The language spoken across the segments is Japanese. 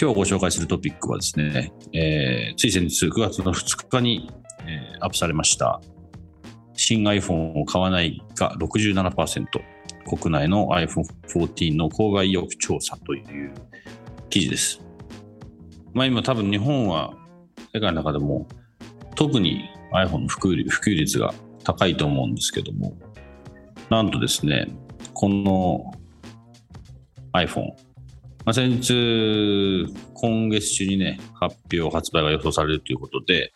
今日ご紹介するトピックはですね、えー、つい先日9月の2日にえー、アップされました新 iPhone を買わないが67%国内の iPhone14 の郊外意欲調査という記事です。まあ今多分日本は世界の中でも特に iPhone の普及普及率が高いと思うんですけどもなんとですねこの iPhone まあ、先日、今月中にね、発表、発売が予想されるということで、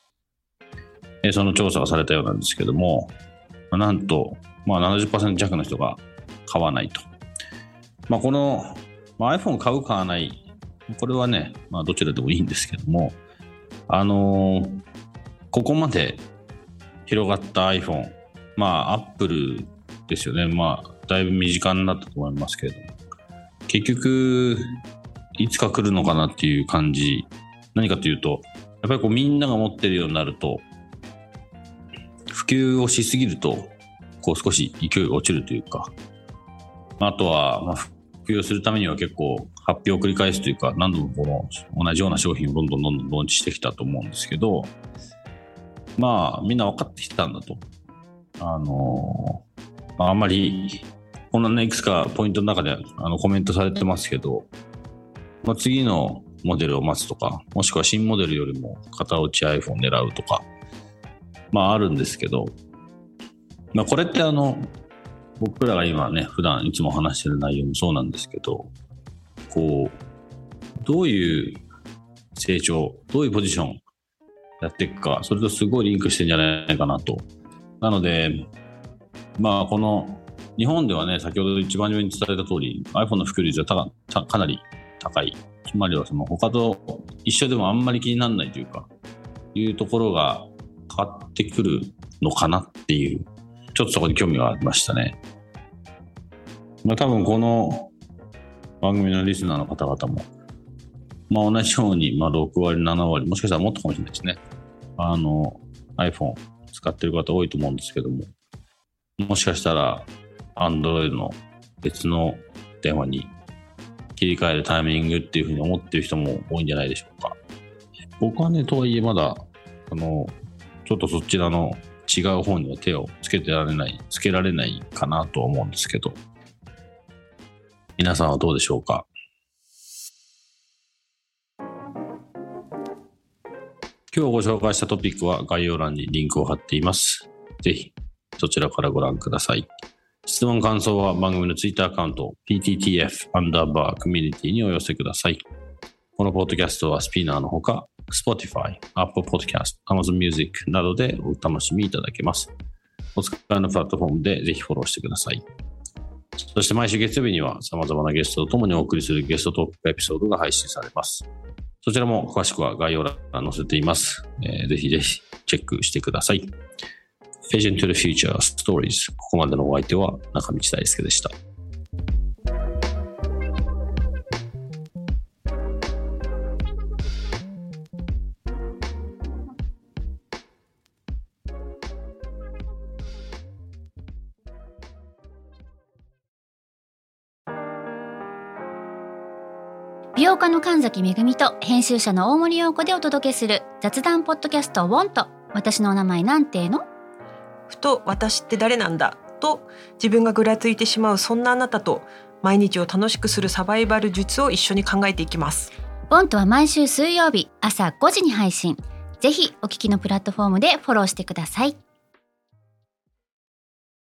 えその調査がされたようなんですけども、まなんと、まあ70%、弱の人が買わないと。まあ、この、まあ、iPhone 買う、買わない、これはね、まあ、どちらでもいいんですけども、あのー、ここまで広がった iPhone、まあ、Apple ですよね、まあ、だいぶ身近になったと思いますけれども、結局、いつか来るのかなっていう感じ、何かというと、やっぱりこうみんなが持ってるようになると、普及をしすぎると、こう少し勢いが落ちるというか、あとは、まあ、普及するためには結構発表を繰り返すというか、何度もこの同じような商品をどんどんどんどんローンチしてきたと思うんですけど、まあ、みんな分かってきたんだと。あのまあ、あんまり、こんなね、いくつかポイントの中であのコメントされてますけど、まあ、次のモデルを待つとか、もしくは新モデルよりも型落ち iPhone 狙うとか、まああるんですけど、まあこれってあの、僕らが今ね、普段いつも話してる内容もそうなんですけど、こう、どういう成長、どういうポジションやっていくか、それとすごいリンクしてんじゃないかなと。なので、まあこの、日本ではね、先ほど一番上に伝えた通り、iPhone の普及率はかなり高い。つまりはその他と一緒でもあんまり気にならないというか、いうところが変わってくるのかなっていう、ちょっとそこに興味がありましたね。まあ、多分この番組のリスナーの方々も、まあ、同じように、まあ、6割、7割、もしかしたらもっとかもしれないですね。あの、iPhone 使ってる方多いと思うんですけども、もしかしたら Android の別の電話に切り替えるタイミングっていうふうに思ってる人も多いんじゃないでしょうか。僕はね、とはいえまだ、あの、ちょっとそちらの違う方には手をつけてられない、つけられないかなと思うんですけど、皆さんはどうでしょうか？今日ご紹介したトピックは概要欄にリンクを貼っています。ぜひそちらからご覧ください。質問感想は番組のツイッターアカウント PTTF アンダーバーコミュニティにお寄せください。このポッドキャストはスピーナーのほか Spotify、Apple Podcast、Amazon Music などでお楽しみいただけます。お使いのプラットフォームでぜひフォローしてください。そして毎週月曜日には様々なゲストと共にお送りするゲストトークエピソードが配信されます。そちらも詳しくは概要欄に載せています。えー、ぜひぜひチェックしてください。Vision to the Future Stories ここまでのお相手は中道大輔でした。美容家の神崎恵と編集者の大森洋子でお届けする雑談ポッドキャスト「ウォンと私のお名前なんての?」ふと私って誰なんだと自分がぐらついてしまうそんなあなたと毎日を楽しくするサバイバル術を一緒に考えていきます。ボントは毎週水曜日朝5時に配信。ぜひお聞きのプラットフォームでフォローしてください。